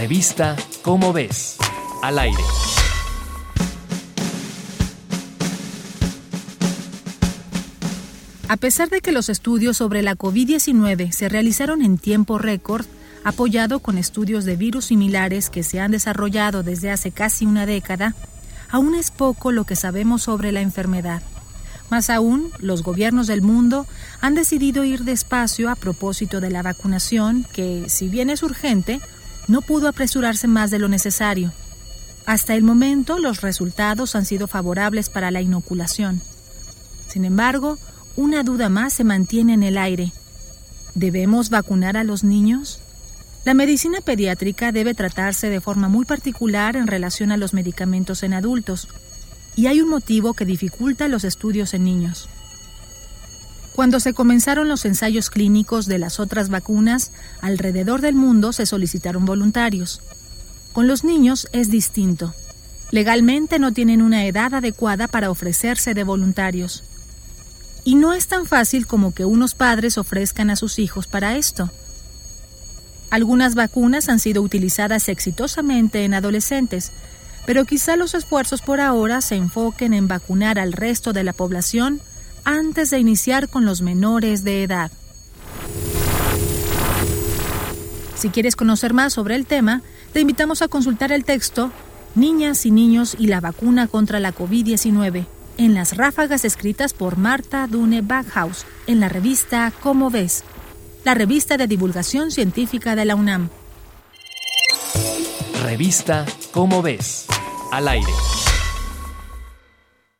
Revista Cómo ves. Al aire. A pesar de que los estudios sobre la COVID-19 se realizaron en tiempo récord, apoyado con estudios de virus similares que se han desarrollado desde hace casi una década, aún es poco lo que sabemos sobre la enfermedad. Más aún, los gobiernos del mundo han decidido ir despacio a propósito de la vacunación, que, si bien es urgente, no pudo apresurarse más de lo necesario. Hasta el momento, los resultados han sido favorables para la inoculación. Sin embargo, una duda más se mantiene en el aire. ¿Debemos vacunar a los niños? La medicina pediátrica debe tratarse de forma muy particular en relación a los medicamentos en adultos, y hay un motivo que dificulta los estudios en niños. Cuando se comenzaron los ensayos clínicos de las otras vacunas, alrededor del mundo se solicitaron voluntarios. Con los niños es distinto. Legalmente no tienen una edad adecuada para ofrecerse de voluntarios. Y no es tan fácil como que unos padres ofrezcan a sus hijos para esto. Algunas vacunas han sido utilizadas exitosamente en adolescentes, pero quizá los esfuerzos por ahora se enfoquen en vacunar al resto de la población antes de iniciar con los menores de edad. Si quieres conocer más sobre el tema, te invitamos a consultar el texto Niñas y niños y la vacuna contra la COVID-19 en las ráfagas escritas por Marta Dune Backhaus en la revista Cómo ves, la revista de divulgación científica de la UNAM. Revista Cómo ves. Al aire.